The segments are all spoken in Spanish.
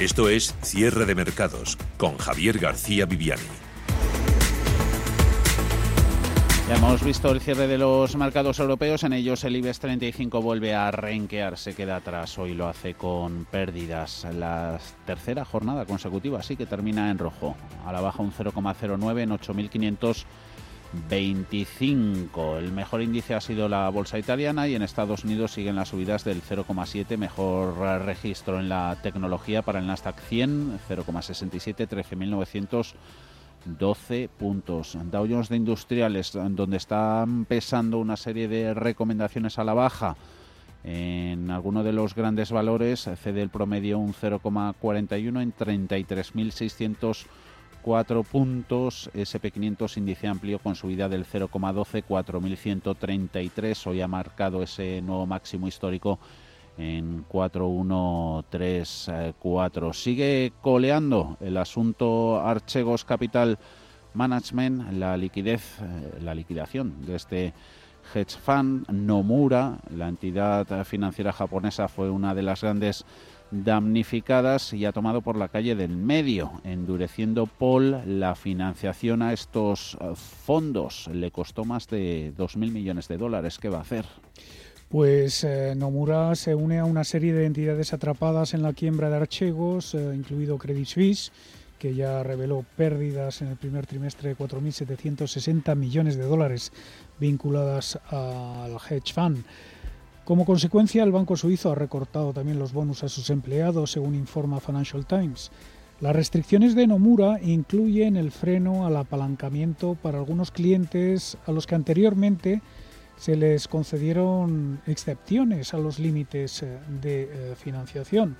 Esto es Cierre de Mercados con Javier García Viviani. Ya hemos visto el cierre de los mercados europeos, en ellos el IBEX 35 vuelve a renquear, se queda atrás, hoy lo hace con pérdidas. La tercera jornada consecutiva, así que termina en rojo, a la baja un 0,09 en 8.525. El mejor índice ha sido la bolsa italiana y en Estados Unidos siguen las subidas del 0,7, mejor registro en la tecnología para el Nasdaq 100, 0,67, 13.900 12 puntos. Dow Jones de Industriales, donde están pesando una serie de recomendaciones a la baja. En alguno de los grandes valores cede el promedio un 0,41 en 33.604 puntos. SP500 índice amplio con subida del 0,12, 4.133. Hoy ha marcado ese nuevo máximo histórico en 4-1-3-4. Sigue coleando el asunto Archegos Capital Management, la liquidez, eh, la liquidación de este hedge fund. Nomura, la entidad financiera japonesa, fue una de las grandes damnificadas y ha tomado por la calle del medio, endureciendo Paul la financiación a estos eh, fondos. Le costó más de 2.000 millones de dólares. ¿Qué va a hacer? Pues eh, Nomura se une a una serie de entidades atrapadas en la quiebra de Archegos, eh, incluido Credit Suisse, que ya reveló pérdidas en el primer trimestre de 4.760 millones de dólares vinculadas al hedge fund. Como consecuencia, el banco suizo ha recortado también los bonos a sus empleados, según informa Financial Times. Las restricciones de Nomura incluyen el freno al apalancamiento para algunos clientes a los que anteriormente se les concedieron excepciones a los límites eh, de eh, financiación.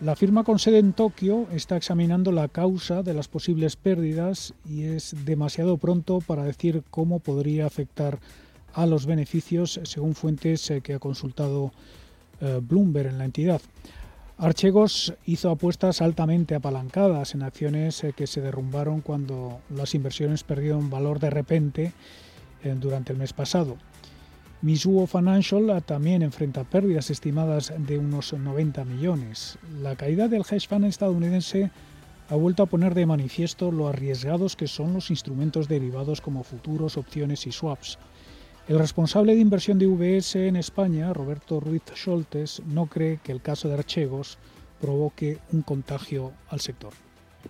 La firma con sede en Tokio está examinando la causa de las posibles pérdidas y es demasiado pronto para decir cómo podría afectar a los beneficios, según fuentes eh, que ha consultado Bloomberg en la entidad. Archegos hizo apuestas altamente apalancadas en acciones que se derrumbaron cuando las inversiones perdieron valor de repente durante el mes pasado. Mizuho Financial también enfrenta pérdidas estimadas de unos 90 millones. La caída del hedge fund estadounidense ha vuelto a poner de manifiesto lo arriesgados que son los instrumentos derivados como futuros, opciones y swaps. El responsable de inversión de UBS en España, Roberto Ruiz Scholtes, no cree que el caso de Archegos provoque un contagio al sector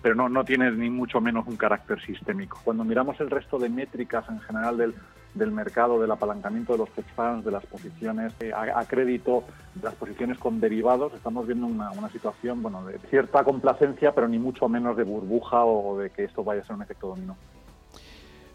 pero no, no tiene ni mucho menos un carácter sistémico. Cuando miramos el resto de métricas en general del, del mercado, del apalancamiento de los hedge funds, de las posiciones eh, a, crédito, de las posiciones con derivados, estamos viendo una, una, situación bueno, de cierta complacencia, pero ni mucho menos de burbuja o de que esto vaya a ser un efecto dominó.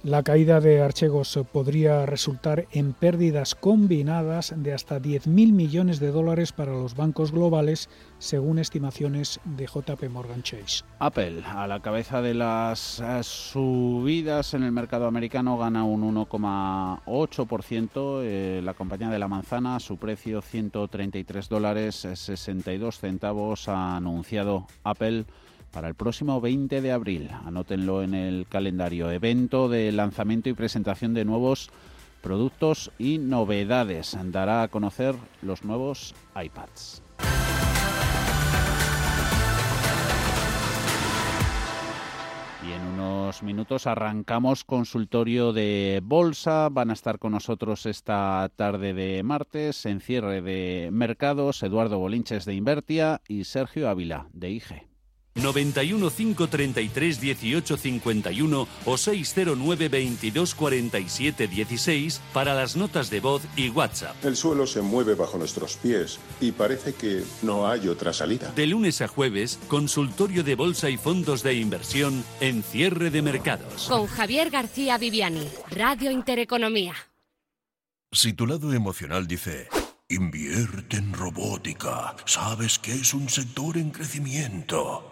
La caída de Archegos podría resultar en pérdidas combinadas de hasta 10.000 millones de dólares para los bancos globales, según estimaciones de JP Morgan Chase. Apple, a la cabeza de las eh, subidas en el mercado americano, gana un 1,8%. Eh, la compañía de la manzana, su precio 133 dólares 62 centavos, ha anunciado Apple para el próximo 20 de abril. Anótenlo en el calendario. Evento de lanzamiento y presentación de nuevos productos y novedades. Dará a conocer los nuevos iPads. Y en unos minutos arrancamos consultorio de bolsa. Van a estar con nosotros esta tarde de martes en cierre de mercados Eduardo Bolinches de Invertia y Sergio Ávila de IGE. 91 533 18 51 o 609 22 47 16 para las notas de voz y WhatsApp. El suelo se mueve bajo nuestros pies y parece que no hay otra salida. De lunes a jueves, consultorio de bolsa y fondos de inversión en cierre de mercados. Con Javier García Viviani, Radio Intereconomía. Si tu lado emocional dice... Invierte en robótica. Sabes que es un sector en crecimiento.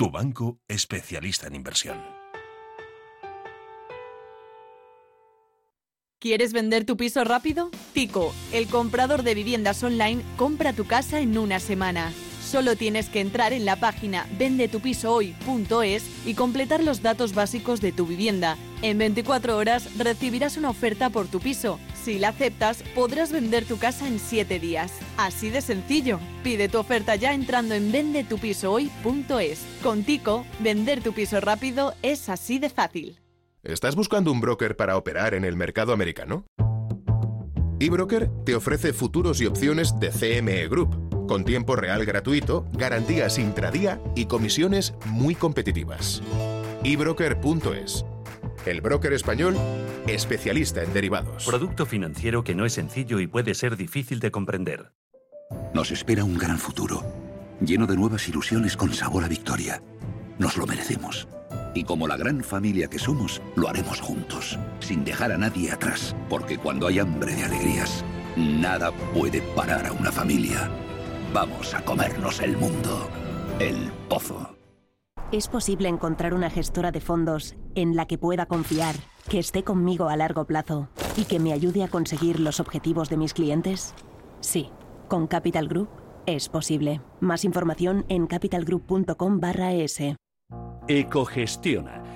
tu banco especialista en inversión. ¿Quieres vender tu piso rápido? Tico, el comprador de viviendas online, compra tu casa en una semana. Solo tienes que entrar en la página vendetupisohoy.es y completar los datos básicos de tu vivienda. En 24 horas recibirás una oferta por tu piso. Si la aceptas, podrás vender tu casa en 7 días. Así de sencillo. Pide tu oferta ya entrando en vendetupisohoy.es. Con Tico, vender tu piso rápido es así de fácil. ¿Estás buscando un broker para operar en el mercado americano? eBroker te ofrece futuros y opciones de CME Group con tiempo real gratuito, garantías intradía y comisiones muy competitivas. ebroker.es. El broker español especialista en derivados. Producto financiero que no es sencillo y puede ser difícil de comprender. Nos espera un gran futuro, lleno de nuevas ilusiones con sabor a victoria. Nos lo merecemos. Y como la gran familia que somos, lo haremos juntos, sin dejar a nadie atrás, porque cuando hay hambre de alegrías, nada puede parar a una familia. Vamos a comernos el mundo. El pozo. ¿Es posible encontrar una gestora de fondos en la que pueda confiar, que esté conmigo a largo plazo y que me ayude a conseguir los objetivos de mis clientes? Sí, con Capital Group es posible. Más información en capitalgroup.com/es. Ecogestiona,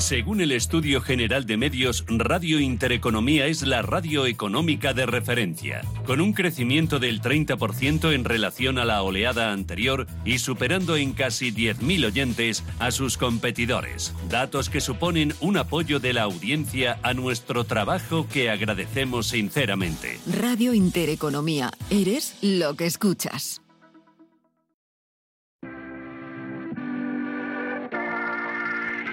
Según el Estudio General de Medios, Radio Intereconomía es la radio económica de referencia, con un crecimiento del 30% en relación a la oleada anterior y superando en casi 10.000 oyentes a sus competidores. Datos que suponen un apoyo de la audiencia a nuestro trabajo que agradecemos sinceramente. Radio Intereconomía, eres lo que escuchas.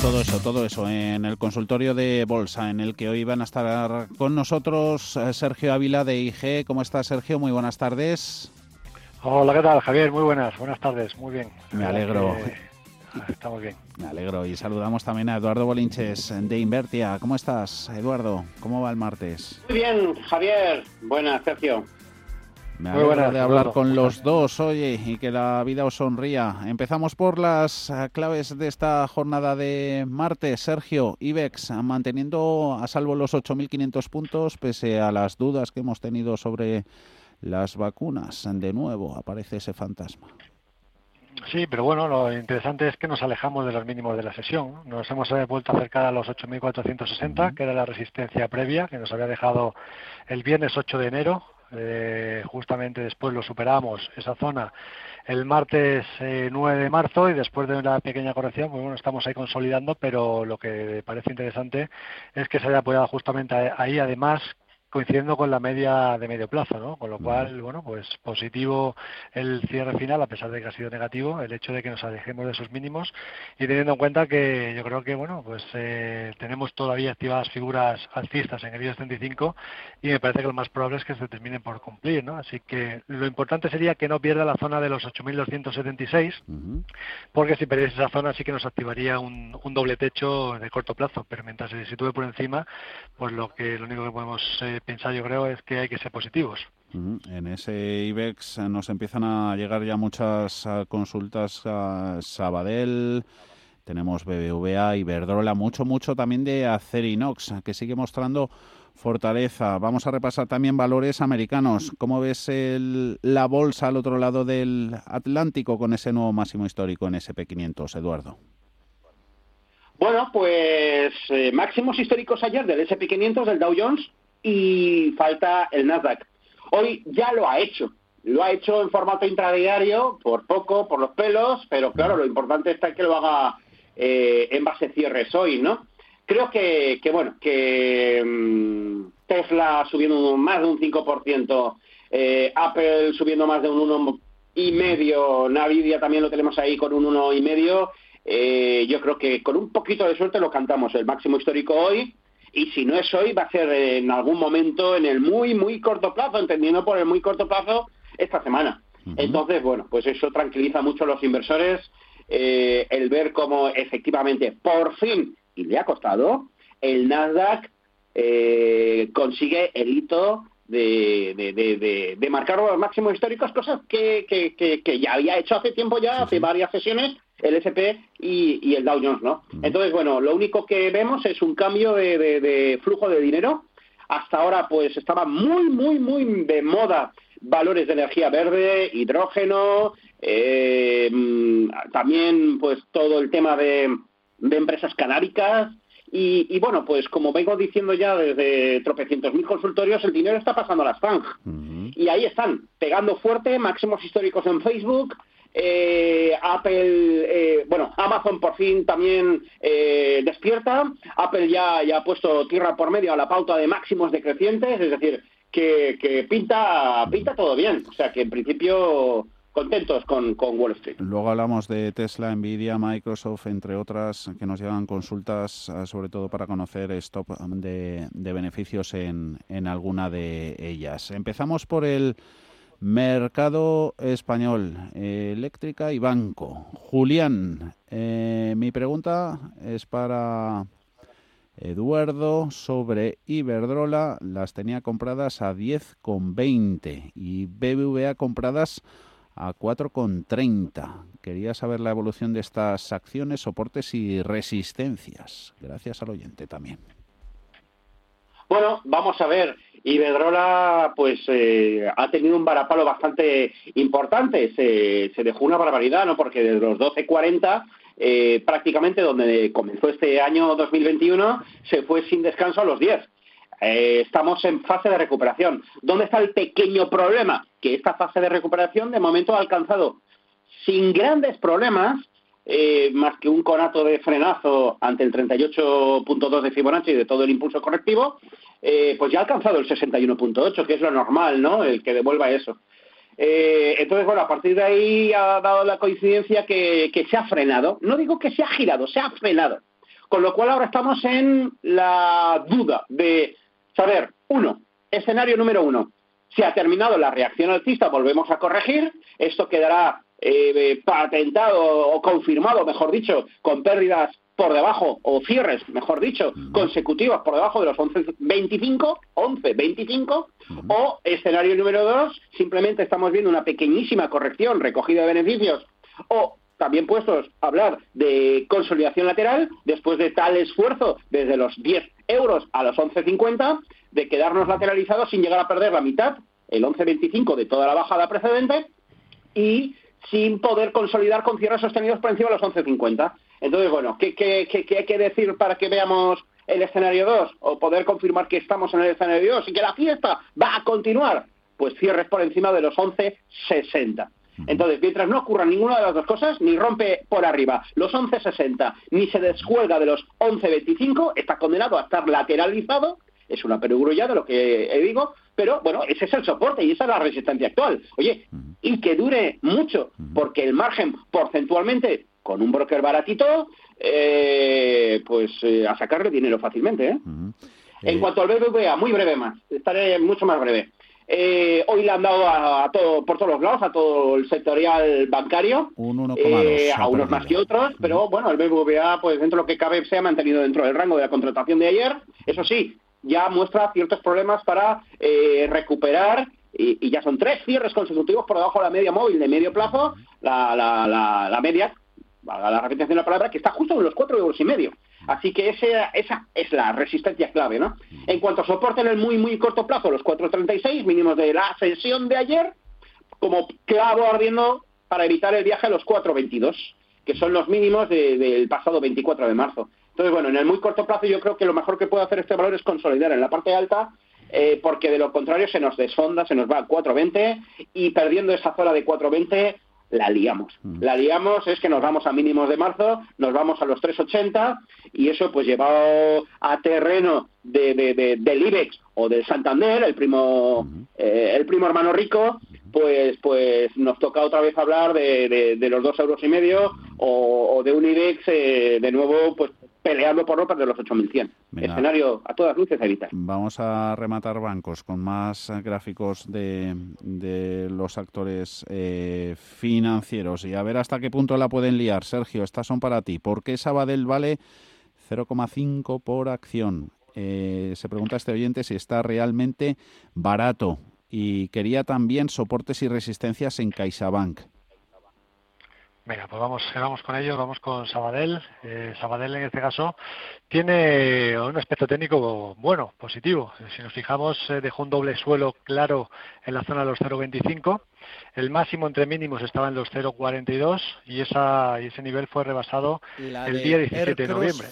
Todo eso, todo eso en el consultorio de bolsa en el que hoy van a estar con nosotros eh, Sergio Ávila de IG. ¿Cómo está Sergio? Muy buenas tardes. Hola, ¿qué tal Javier? Muy buenas, buenas tardes, muy bien. Me alegro. Estamos bien. Me alegro y saludamos también a Eduardo Bolinches de Invertia. ¿Cómo estás, Eduardo? ¿Cómo va el martes? Muy bien, Javier. Buenas, Sergio. Me alegro de hablar con los dos, oye, y que la vida os sonría. Empezamos por las eh, claves de esta jornada de martes. Sergio, IBEX, manteniendo a salvo los 8.500 puntos, pese a las dudas que hemos tenido sobre las vacunas. De nuevo aparece ese fantasma. Sí, pero bueno, lo interesante es que nos alejamos de los mínimos de la sesión. Nos hemos eh, vuelto a acercar a los 8.460, que era la resistencia previa, que nos había dejado el viernes 8 de enero eh, justamente después lo superamos, esa zona, el martes 9 eh, de marzo y después de una pequeña corrección, pues bueno, estamos ahí consolidando, pero lo que parece interesante es que se haya apoyado justamente ahí, además coincidiendo con la media de medio plazo, ¿no? Con lo cual, bueno, pues positivo el cierre final, a pesar de que ha sido negativo, el hecho de que nos alejemos de esos mínimos y teniendo en cuenta que yo creo que, bueno, pues eh, tenemos todavía activadas figuras alcistas en el IBEX 35 y me parece que lo más probable es que se terminen por cumplir, ¿no? Así que lo importante sería que no pierda la zona de los 8.276, porque si perdiese esa zona sí que nos activaría un, un, doble techo de corto plazo, pero mientras se sitúe por encima, pues lo que lo único que podemos eh, pensar yo creo es que hay que ser positivos. En ese IBEX nos empiezan a llegar ya muchas ah, consultas a Sabadell, tenemos BBVA, Iberdrola, mucho, mucho también de Acerinox, que sigue mostrando fortaleza. Vamos a repasar también valores americanos. ¿Cómo ves la bolsa al otro lado del Atlántico con ese nuevo máximo histórico en SP500, Eduardo? Bueno, pues eh, máximos históricos ayer del SP500 del Dow Jones y falta el Nasdaq. Hoy ya lo ha hecho. Lo ha hecho en formato intradiario, por poco, por los pelos, pero claro, lo importante está que lo haga eh, en base cierres hoy, ¿no? Creo que, que bueno, que mm, Tesla subiendo más de un 5%, eh, Apple subiendo más de un 1,5%, Nvidia también lo tenemos ahí con un 1,5%, eh, yo creo que con un poquito de suerte lo cantamos el máximo histórico hoy, y si no es hoy, va a ser en algún momento en el muy, muy corto plazo, entendiendo por el muy corto plazo, esta semana. Entonces, bueno, pues eso tranquiliza mucho a los inversores, eh, el ver cómo efectivamente, por fin, y le ha costado, el Nasdaq eh, consigue el hito de, de, de, marcar los máximos históricos, cosas que, que, que, ya había hecho hace tiempo ya, hace varias sesiones, el SP y, y el Dow Jones, ¿no? Entonces, bueno, lo único que vemos es un cambio de, flujo de dinero. Hasta ahora, pues, estaba muy, muy, muy de moda valores de energía verde, hidrógeno, eh, mm, también, pues, todo el tema de, de empresas canábicas, y, bueno, pues como vengo diciendo ya desde tropecientos mil consultorios, el dinero está pasando a las FANG. Y ahí están, pegando fuerte, máximos históricos en Facebook. Eh, Apple, eh, bueno, Amazon por fin también eh, despierta. Apple ya, ya ha puesto tierra por medio a la pauta de máximos decrecientes, es decir, que, que pinta, pinta todo bien. O sea que en principio contentos con, Wall Street. Luego hablamos de Tesla, Nvidia, Microsoft, entre otras, que nos llegan consultas, eh, sobre todo para conocer stop de, de beneficios en, en alguna de ellas. Empezamos por el mercado español, eléctrica y banco. Julián, eh, mi pregunta es para Eduardo sobre Iberdrola. Las tenía compradas a 10,20 y BBVA compradas a 4,30. Quería saber la evolución de estas acciones, soportes y resistencias. Gracias al oyente también. Bueno, vamos a ver. Iberdrola pues eh, ha tenido un varapalo bastante importante. Se, dejó una barbaridad, ¿no? Porque desde los 12.40 eh, prácticamente donde comenzó este año 2021 se fue sin descanso a los 10. Eh, estamos en fase de recuperación. ¿Dónde está el pequeño problema? Que esta fase de recuperación de momento ha alcanzado sin grandes problemas, eh, más que un conato de frenazo ante el 38.2 de Fibonacci y de todo el impulso correctivo, eh, pues ya ha alcanzado el 61.8, que es lo normal, ¿no? El que devuelva eso. entonces, bueno, a partir de ahí ha dado la coincidencia que se ha frenado. No digo que se ha girado, se ha frenado. Con lo cual ahora estamos en la duda de saber, uno, escenario número uno, si ha terminado la reacción alcista, volvemos a corregir, esto quedará eh, patentado o confirmado, mejor dicho, con pérdidas por debajo, o cierres, mejor dicho, consecutivos por debajo de los 11.25, 11.25, o escenario número dos, simplemente estamos viendo una pequeñísima corrección, recogida de beneficios, o también puestos a hablar de consolidación lateral, después de tal esfuerzo desde los 10 euros a los 11.50, de quedarnos lateralizados sin llegar a perder la mitad, el 11.25 de toda la bajada precedente, y sin poder consolidar con cierres sostenidos por encima de los 11.50. Entonces, bueno, ¿qué, qué, qué, qué hay que decir para que veamos el escenario 2 o poder confirmar que estamos en el escenario 2 y que la fiesta va a continuar? Pues cierres por encima de los 11.60. Entonces, mientras no ocurra ninguna de las dos cosas, ni rompe por arriba los 11.60, ni se descuelga de los 11.25, está condenado a estar lateralizado. Es una perogrulla de lo que digo, pero bueno, ese es el soporte y esa es la resistencia actual. Oye, y que dure mucho, porque el margen porcentualmente con un broker baratito, eh, pues eh, a sacarle dinero fácilmente. ¿eh? En cuanto al BBVA, muy breve más, estaré mucho más breve. Eh, hoy le han dado a, todo, por todos los lados, a todo el sectorial bancario, eh, a unos más que otros, pero bueno, el BBVA, pues dentro de lo que cabe, se ha mantenido dentro del rango de la contratación de ayer. Eso sí, ya muestra ciertos problemas para eh, recuperar y, ya son tres cierres consecutivos por debajo de la media móvil de medio plazo, la, la, la, la media, la repetición de la palabra, que está justo en los cuatro euros y medio. Así que esa, esa es la resistencia clave, ¿no? En cuanto a soporte en el muy, muy corto plazo, los 4.36 mínimos de la sesión de ayer, como clavo ardiendo para evitar el viaje a los 4.22, que son los mínimos del pasado 24 de marzo. Entonces, bueno, en el muy corto plazo yo creo que lo mejor que puede hacer este valor es consolidar en la parte alta eh, porque de lo contrario se nos desfonda, se nos va a 4.20 y perdiendo esa zona de 4.20 la liamos. Mm. La liamos es que nos vamos a mínimos de marzo, nos vamos a los 3,80 y eso pues llevado a terreno de, del IBEX o del Santander, el primo, eh, el primo hermano rico, pues pues nos toca otra vez hablar de, los dos euros y medio o, de un IBEX eh, de nuevo pues peleando por ropa de los 8.100. Escenario a todas luces evitar. Vamos a rematar bancos con más gráficos de, de los actores eh, financieros y a ver hasta qué punto la pueden liar. Sergio, estas son para ti. ¿Por qué Sabadell vale 0,5 por acción? Eh, se pregunta este oyente si está realmente barato y quería también soportes y resistencias en CaixaBank. Venga, pues vamos, vamos con ellos, vamos con Sabadell. Eh, Sabadell en este caso tiene un aspecto técnico bueno, positivo. Si nos fijamos, eh, dejó un doble suelo claro en la zona de los 0,25. El máximo entre mínimos estaba en los 0,42 y, esa, y ese nivel fue rebasado el día 17 de noviembre.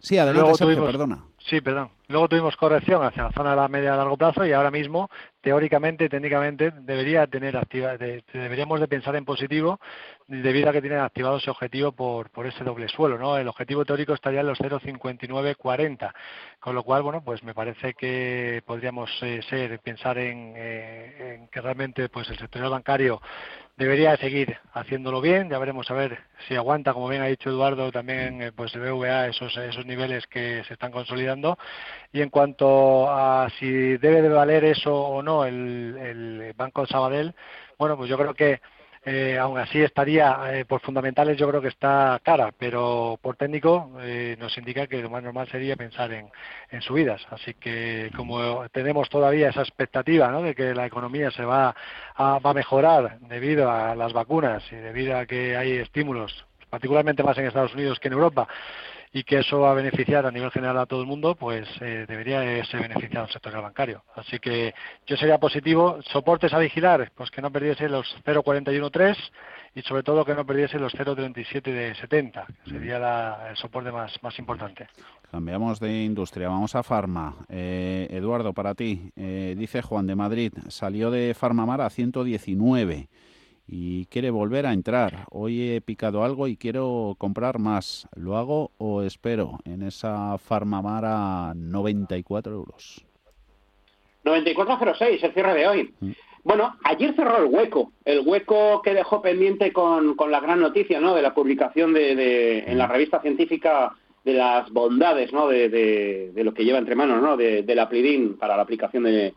Sí, adelante, Sergio, perdona. Sí, perdón. Luego tuvimos corrección hacia la zona de la media a largo plazo y ahora mismo, teóricamente, técnicamente, debería tener activa, deberíamos de pensar en positivo debido a que tienen activado ese objetivo por, por ese doble suelo, ¿no? El objetivo teórico estaría en los 0,5940, con lo cual, bueno, pues me parece que podríamos eh, ser, pensar en, eh, en, que realmente, pues el sector bancario debería seguir haciéndolo bien, ya veremos a ver si aguanta, como bien ha dicho Eduardo, también eh, pues el BVA esos, esos niveles que se están consolidando. Y en cuanto a si debe de valer eso o no el, el Banco Sabadell, bueno, pues yo creo que eh, aún así estaría, eh, por fundamentales yo creo que está cara, pero por técnico eh, nos indica que lo más normal sería pensar en, subidas. Así que como tenemos todavía esa expectativa ¿no? de que la economía se va a, va a mejorar debido a las vacunas y debido a que hay estímulos, particularmente más en Estados Unidos que en Europa, y que eso va a beneficiar a nivel general a todo el mundo, pues eh, debería ser beneficiado el sector bancario. Así que yo sería positivo. Soportes a vigilar, pues que no perdiese los 0,41,3 y sobre todo que no perdiese los 0,37 de 70, sería el soporte más, más importante. Cambiamos de industria, vamos a Farma. Eh, Eduardo, para ti, eh, dice Juan de Madrid, salió de Farmamar a 119 y quiere volver a entrar. Hoy he picado algo y quiero comprar más. ¿Lo hago o espero en esa Farmamara 94 euros? 94.06, el cierre de hoy. Mm. Bueno, ayer cerró el hueco, el hueco que dejó pendiente con, con la gran noticia ¿no? de la publicación de, en la mm. revista científica de las bondades ¿no? de, de, lo que lleva entre manos, ¿no? de, la Plidin para la aplicación de,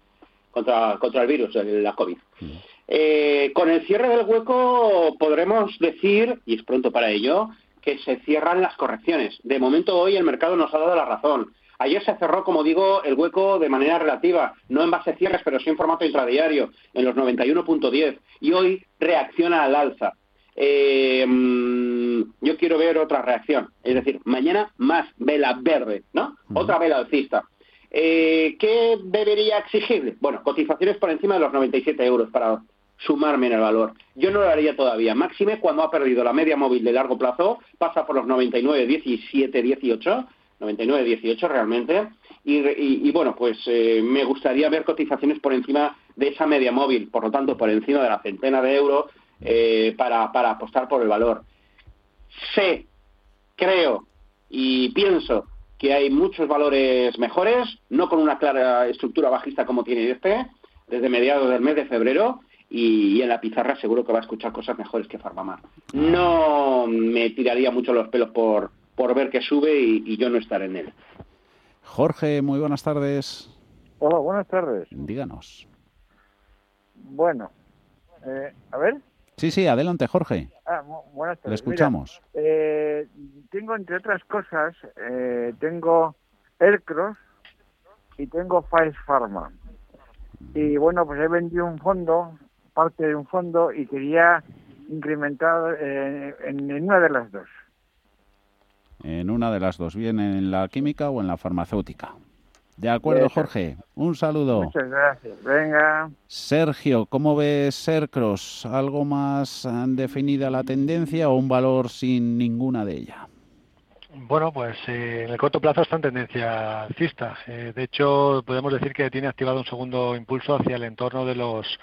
contra, contra el virus, la COVID. Mm. Eh, con el cierre del hueco podremos decir, y es pronto para ello, que se cierran las correcciones. De momento hoy el mercado nos ha dado la razón. Ayer se cerró, como digo, el hueco de manera relativa, no en base cierres, pero sí en formato intradiario, en los 91.10. Y hoy reacciona al alza. Eh, mm, yo quiero ver otra reacción. Es decir, mañana más vela verde, ¿no? Otra vela alcista. Eh, ¿Qué debería exigir? Bueno, cotizaciones por encima de los 97 euros para sumarme en el valor. Yo no lo haría todavía. Máxime cuando ha perdido la media móvil de largo plazo, pasa por los 99, 17, 18, 99, 18 realmente. Y, bueno, pues eh, me gustaría ver cotizaciones por encima de esa media móvil, por lo tanto, por encima de la centena de euros eh, para, para apostar por el valor. Sé, creo y pienso que hay muchos valores mejores, no con una clara estructura bajista como tiene este, desde mediados del mes de febrero, y, en la pizarra seguro que va a escuchar cosas mejores que Farmamar. No me tiraría mucho los pelos por, por ver que sube y, yo no estar en él. Jorge, muy buenas tardes. Hola, buenas tardes. Díganos. Bueno, eh, a ver. Sí, sí, adelante, Jorge. Ah, buenas tardes. Le escuchamos. Eh, tengo, entre otras cosas, eh, tengo Aircross y tengo Five Pharma. Y bueno, pues he vendido un fondo parte de un fondo y quería incrementar eh, en, una de las dos. En una de las dos, bien en la química o en la farmacéutica. De acuerdo, Jorge. Un saludo. Muchas gracias. Venga. Sergio, ¿cómo ves Sercross? ¿Algo más definida la tendencia o un valor sin ninguna de ella? Bueno, pues eh, en el corto plazo está en tendencia alcista. Eh, de hecho, podemos decir que tiene activado un segundo impulso hacia el entorno de los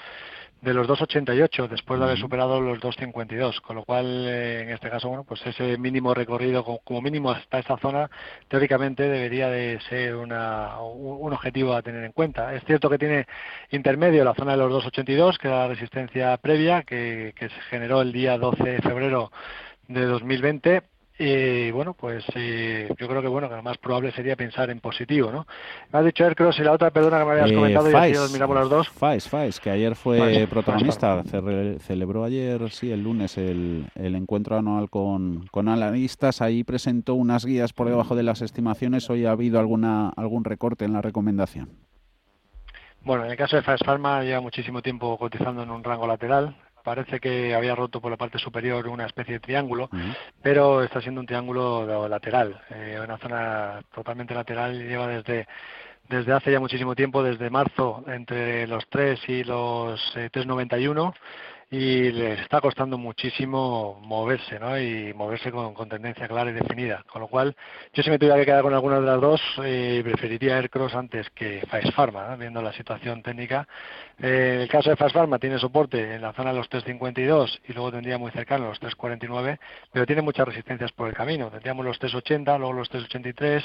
de los 2,88 después de haber superado los 2,52, con lo cual eh, en este caso, bueno, pues ese mínimo recorrido como mínimo hasta esta zona teóricamente debería de ser una, un objetivo a tener en cuenta. Es cierto que tiene intermedio la zona de los 2,82, que era la resistencia previa que, que se generó el día 12 de febrero de 2020 y bueno, pues eh, yo creo que bueno que lo más probable sería pensar en positivo, ¿no? Me has dicho Aircross y la otra, perdona que me habías eh, comentado, y así miramos las dos. Fais, Fais, que ayer fue protagonista, celebró ayer, sí, el lunes, el, el encuentro anual con, con analistas, ahí presentó unas guías por debajo de las estimaciones, hoy ha habido alguna algún recorte en la recomendación. Bueno, en el caso de Fast Pharma lleva muchísimo tiempo cotizando en un rango lateral parece que había roto por la parte superior una especie de triángulo, pero está siendo un triángulo lateral, eh, una zona totalmente lateral lleva desde desde hace ya muchísimo tiempo, desde marzo, entre los 3 y los eh, 3,91 y les está costando muchísimo moverse, ¿no? Y moverse con, tendencia clara y definida. Con lo cual, yo si me tuviera que quedar con alguna de las dos, eh, preferiría Aircross antes que Fast Pharma, viendo la situación técnica. Eh, el caso de Fast Pharma tiene soporte en la zona de los 3.52 y luego tendría muy cercano los 3.49, pero tiene muchas resistencias por el camino. Tendríamos los 3.80, luego los 3.83,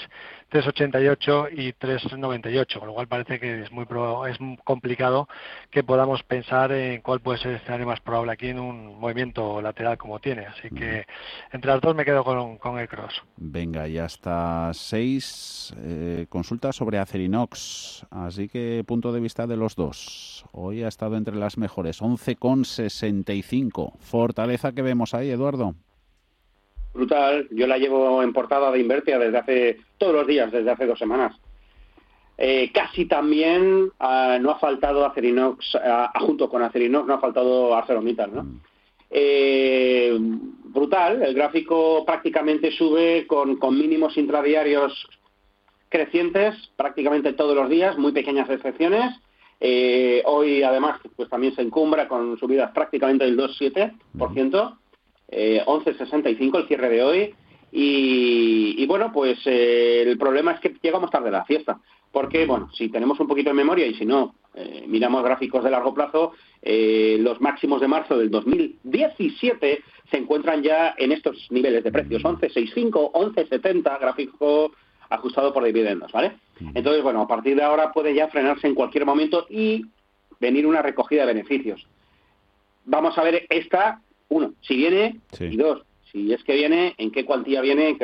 3.88 y 3.98, con lo cual parece que es muy es complicado que podamos pensar en cuál puede ser el escenario más probable aquí en un movimiento lateral como tiene. Así que entre las dos me quedo con, el cross. Venga, y hasta seis eh, consultas sobre Acerinox. Así que punto de vista de los dos. Hoy ha estado entre las mejores, 11,65. Fortaleza que vemos ahí, Eduardo. Brutal. Yo la llevo en portada de Invertia desde hace todos los días, desde hace dos semanas. Eh, casi también ah, no ha faltado Acerinox, ah, junto con Acerinox no ha faltado ArcelorMittal, ¿no? Mm. Eh, brutal, el gráfico prácticamente sube con, mínimos intradiarios crecientes prácticamente todos los días, muy pequeñas excepciones. Eh, hoy además pues también se encumbra con subidas prácticamente del 2,7%, eh, 11,65 el cierre de hoy. Y, bueno, pues el problema es que llegamos tarde a la fiesta porque, bueno, si tenemos un poquito de memoria y si no, eh, miramos gráficos de largo plazo, eh, los máximos de marzo del 2017 se encuentran ya en estos niveles de precios, 11.65, 11.70, gráfico ajustado por dividendos, ¿vale? Entonces, bueno, a partir de ahora puede ya frenarse en cualquier momento y venir una recogida de beneficios. Vamos a ver esta, uno, si viene, y dos, si es que viene, en qué cuantía viene,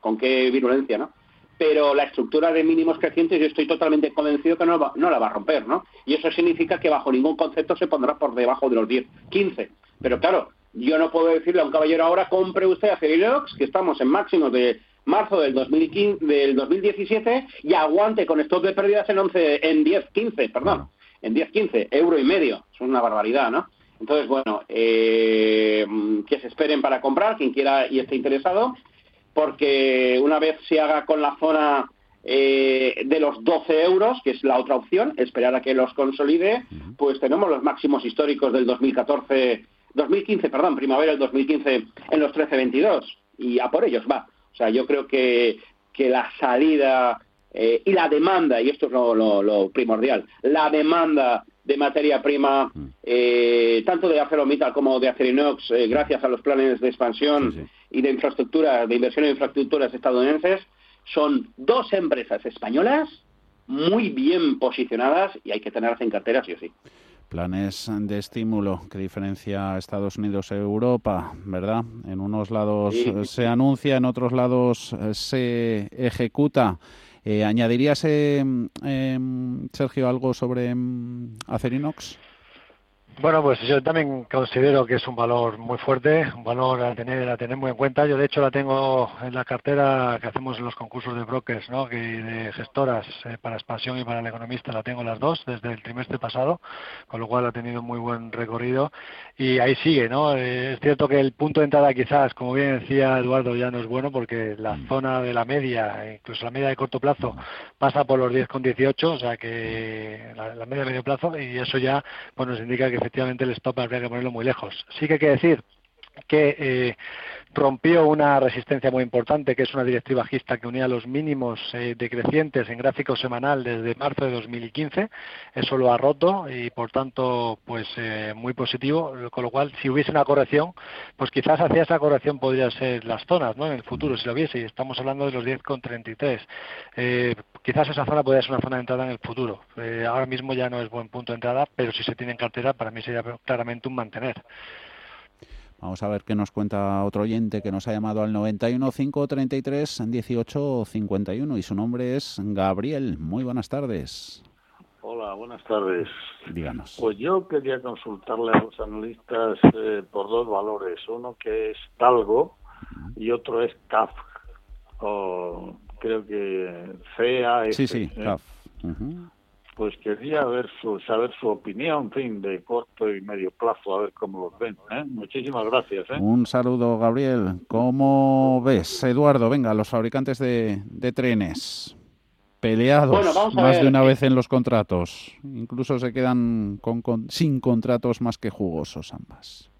con qué virulencia, ¿no? pero la estructura de mínimos crecientes yo estoy totalmente convencido que no, no, la va a romper, ¿no? Y eso significa que bajo ningún concepto se pondrá por debajo de los 10, 15. Pero claro, yo no puedo decirle a un caballero ahora, compre usted a Cerilox, que estamos en máximos de marzo del, 2015, del 2017, y aguante con stop de pérdidas en, 11, en 10, 15, perdón, en 10, 15, euro y medio. Es una barbaridad, ¿no? Entonces, bueno, eh, que se esperen para comprar, quien quiera y esté interesado, porque una vez se haga con la zona eh, de los 12 euros, que es la otra opción, esperar a que los consolide, pues tenemos los máximos históricos del 2014, 2015, perdón, primavera del 2015 en los 13.22 y a por ellos va. O sea, yo creo que, que la salida eh, y la demanda, y esto es lo, primordial, la demanda de materia prima, eh, tanto de ArcelorMittal como de Acerinox, gracias a los planes de expansión y de infraestructura, de inversión en infraestructuras estadounidenses, son dos empresas españolas muy bien posicionadas y hay que tenerlas en cartera sí o sí. Planes de estímulo que diferencia a Estados Unidos e Europa, ¿verdad? En unos lados se anuncia, en otros lados eh, se ejecuta. Eh, ¿Añadirías, eh, em, Sergio, algo sobre em, Acerinox? Bueno, pues yo también considero que es un valor muy fuerte, un valor a tener a tener muy en cuenta. Yo de hecho la tengo en la cartera que hacemos en los concursos de brokers, ¿no? Que de gestoras eh, para expansión y para el economista la tengo las dos desde el trimestre pasado, con lo cual ha tenido muy buen recorrido y ahí sigue, ¿no? Eh, es cierto que el punto de entrada quizás, como bien decía Eduardo, ya no es bueno porque la mm. zona de la media, incluso la media de corto plazo, pasa por los 10,18, o sea que la, media de medio plazo y eso ya pues nos indica que efectivamente el stop habría que ponerlo muy lejos. Sí que hay que decir que eh, rompió una resistencia muy importante, que es una directriz bajista que unía los mínimos eh, decrecientes en gráfico semanal desde marzo de 2015. Eso lo ha roto y, por tanto, pues eh, muy positivo. Con lo cual, si hubiese una corrección, pues quizás hacia esa corrección podrían ser las zonas, ¿no? En el futuro, si lo hubiese. Y estamos hablando de los 10,33. Eh, quizás esa zona podría ser una zona de entrada en el futuro. Eh, ahora mismo ya no es buen punto de entrada, pero si se tiene en cartera, para mí sería claramente un mantener. Vamos a ver qué nos cuenta otro oyente que nos ha llamado al 91 533 18 51 y su nombre es Gabriel. Muy buenas tardes. Hola, buenas tardes. Díganos. Pues yo quería consultarle a los analistas eh, por dos valores. Uno que es Talgo y otro es CAF. O creo que CAF. Sí, sí, ¿eh? CAF. Pues quería ver su, saber su opinión, en fin, de corto y medio plazo, a ver cómo los ven. ¿eh? Muchísimas gracias. ¿eh? Un saludo, Gabriel. ¿Cómo ves, Eduardo? Venga, los fabricantes de, de trenes peleados Bueno, más ver. de una vez en los contratos. Incluso se quedan con, con- sin contratos más que jugosos ambas.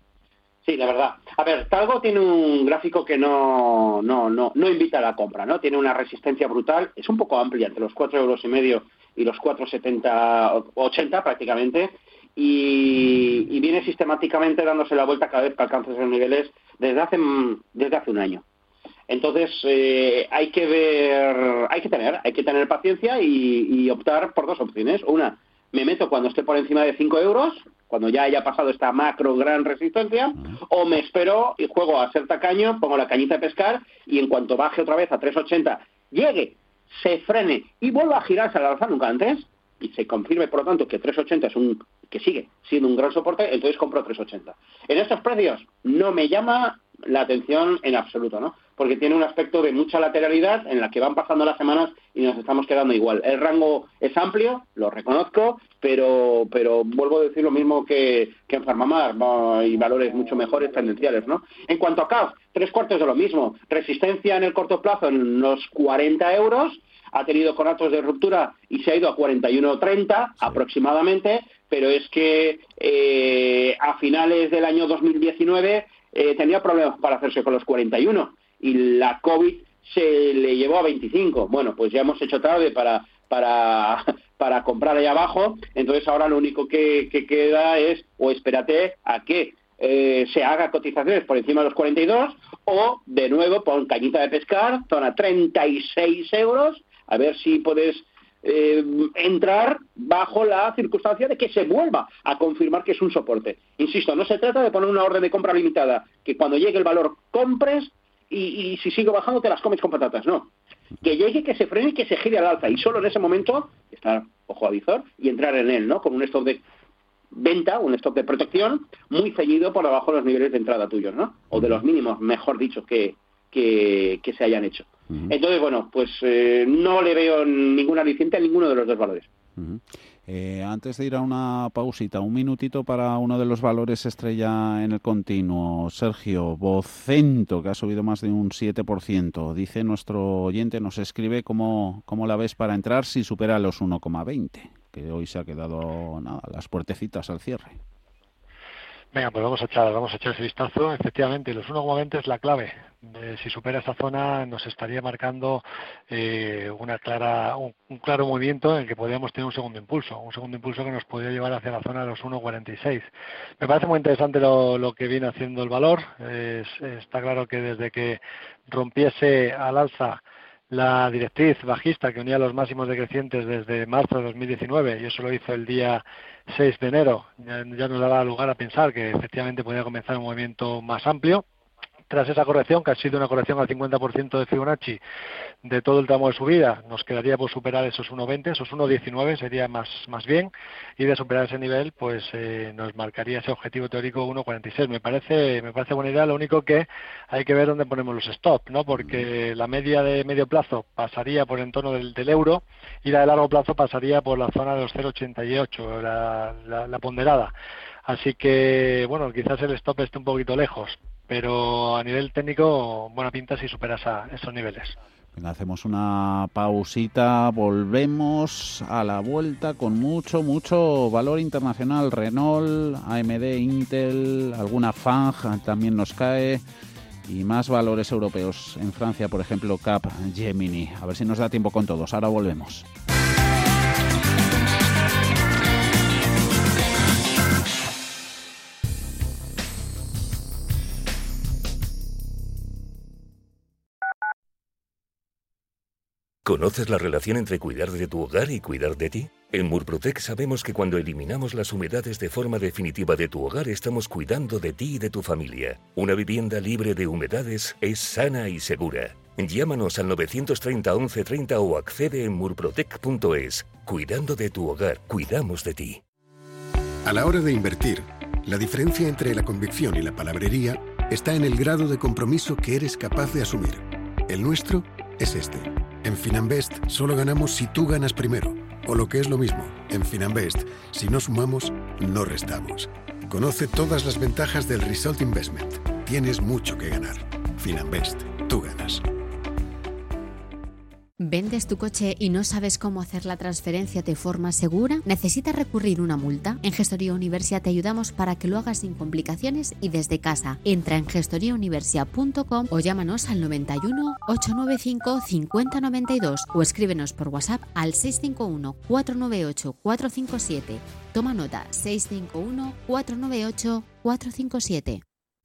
Sí, la verdad. A ver, Talgo tiene un gráfico que no, no, no, no invita a la compra, ¿no? Tiene una resistencia brutal, es un poco amplia, entre los cuatro euros y medio y los 4,70, 80 prácticamente, y, y viene sistemáticamente dándose la vuelta cada vez que alcanza esos niveles desde hace, desde hace un año. Entonces eh, hay que ver, hay que tener, hay que tener paciencia y, y optar por dos opciones. Una, me meto cuando esté por encima de 5 euros, cuando ya haya pasado esta macro gran resistencia, o me espero y juego a ser tacaño, pongo la cañita de pescar y en cuanto baje otra vez a 3,80, llegue, se frene y vuelva a girarse al alza nunca antes y se confirme por lo tanto que 3,80 es un que sigue siendo un gran soporte, entonces compro 3,80. En estos precios no me llama la atención en absoluto, ¿no? Porque tiene un aspecto de mucha lateralidad en la que van pasando las semanas y nos estamos quedando igual. El rango es amplio, lo reconozco, pero pero vuelvo a decir lo mismo que, que en Farmamar, hay valores mucho mejores tendenciales, ¿no? En cuanto a CAF, tres cuartos de lo mismo. Resistencia en el corto plazo en los 40 euros, ha tenido conatos de ruptura y se ha ido a 41.30 aproximadamente, pero es que eh, a finales del año 2019 eh, tenía problemas para hacerse con los 41 y la COVID se le llevó a 25. Bueno, pues ya hemos hecho tarde para para para comprar ahí abajo, entonces ahora lo único que, que queda es o espérate a que eh, se haga cotizaciones por encima de los 42 o de nuevo pon cañita de pescar, zona 36 euros, a ver si puedes eh, entrar bajo la circunstancia de que se vuelva a confirmar que es un soporte. Insisto, no se trata de poner una orden de compra limitada, que cuando llegue el valor compres y, y si sigue bajando te las comes con patatas, no. Que llegue, que se frene y que se gire al alza y solo en ese momento estar ojo a visor y entrar en él, ¿no? Con un stop de venta, un stop de protección muy ceñido por debajo de los niveles de entrada tuyos, ¿no? O de los mínimos, mejor dicho, que, que, que se hayan hecho. Entonces, bueno, pues eh, no le veo ningún aliciente a ninguno de los dos valores. Ujú. Eh, antes de ir a una pausita, un minutito para uno de los valores estrella en el continuo. Sergio, Vocento, que ha subido más de un 7%. Dice nuestro oyente, nos escribe cómo, cómo la ves para entrar si supera los 1,20, que hoy se ha quedado nada, las puertecitas al cierre. Venga, pues vamos a echar, vamos a echar ese vistazo. Efectivamente, los 1,20 es la clave. Eh, si supera esa zona, nos estaría marcando eh, una clara, un, claro movimiento en el que podríamos tener un segundo impulso, un segundo impulso que nos podría llevar hacia la zona de los 1,46. Me parece muy interesante lo, lo que viene haciendo el valor. Es- está claro que desde que rompiese al alza la directriz bajista que unía los máximos decrecientes desde marzo de 2019 y eso lo hizo el día 6 de enero, ya, ya nos daba lugar a pensar que efectivamente podía comenzar un movimiento más amplio. Tras esa corrección, que ha sido una corrección al 50% de Fibonacci de todo el tramo de subida, nos quedaría por superar esos 1,20, esos 1,19 sería más, más bien, y de superar ese nivel, pues eh, nos marcaría ese objetivo teórico 1,46. Me parece, me parece buena idea, lo único que hay que ver dónde ponemos los stop, ¿no? Porque la media de medio plazo pasaría por en torno del, del euro y la de largo plazo pasaría por la zona de los 0,88, la, la, la ponderada. Así que, bueno, quizás el stop esté un poquito lejos, pero a nivel técnico, buena pinta si supera esa- esos niveles. Venga, hacemos una pausita, volvemos a la vuelta con mucho, mucho valor internacional. Renault, AMD, Intel, alguna FANG también nos cae y más valores europeos. En Francia, por ejemplo, Cap Gemini. A ver si nos da tiempo con todos. Ahora volvemos. ¿Conoces la relación entre cuidar de tu hogar y cuidar de ti? En Murprotec sabemos que cuando eliminamos las humedades de forma definitiva de tu hogar estamos cuidando de ti y de tu familia. Una vivienda libre de humedades es sana y segura. Llámanos al 930 1130 o accede en murprotec.es. Cuidando de tu hogar, cuidamos de ti. A la hora de invertir, la diferencia entre la convicción y la palabrería está en el grado de compromiso que eres capaz de asumir. El nuestro es este. En Finanbest solo ganamos si tú ganas primero. O lo que es lo mismo, en Finanbest, si no sumamos, no restamos. Conoce todas las ventajas del Result Investment. Tienes mucho que ganar. Finanbest, tú ganas. ¿Vendes tu coche y no sabes cómo hacer la transferencia de forma segura? ¿Necesitas recurrir una multa? En Gestoría Universia te ayudamos para que lo hagas sin complicaciones y desde casa. Entra en gestoriauniversia.com o llámanos al 91 895 5092 o escríbenos por WhatsApp al 651 498 457. Toma nota 651 498 457.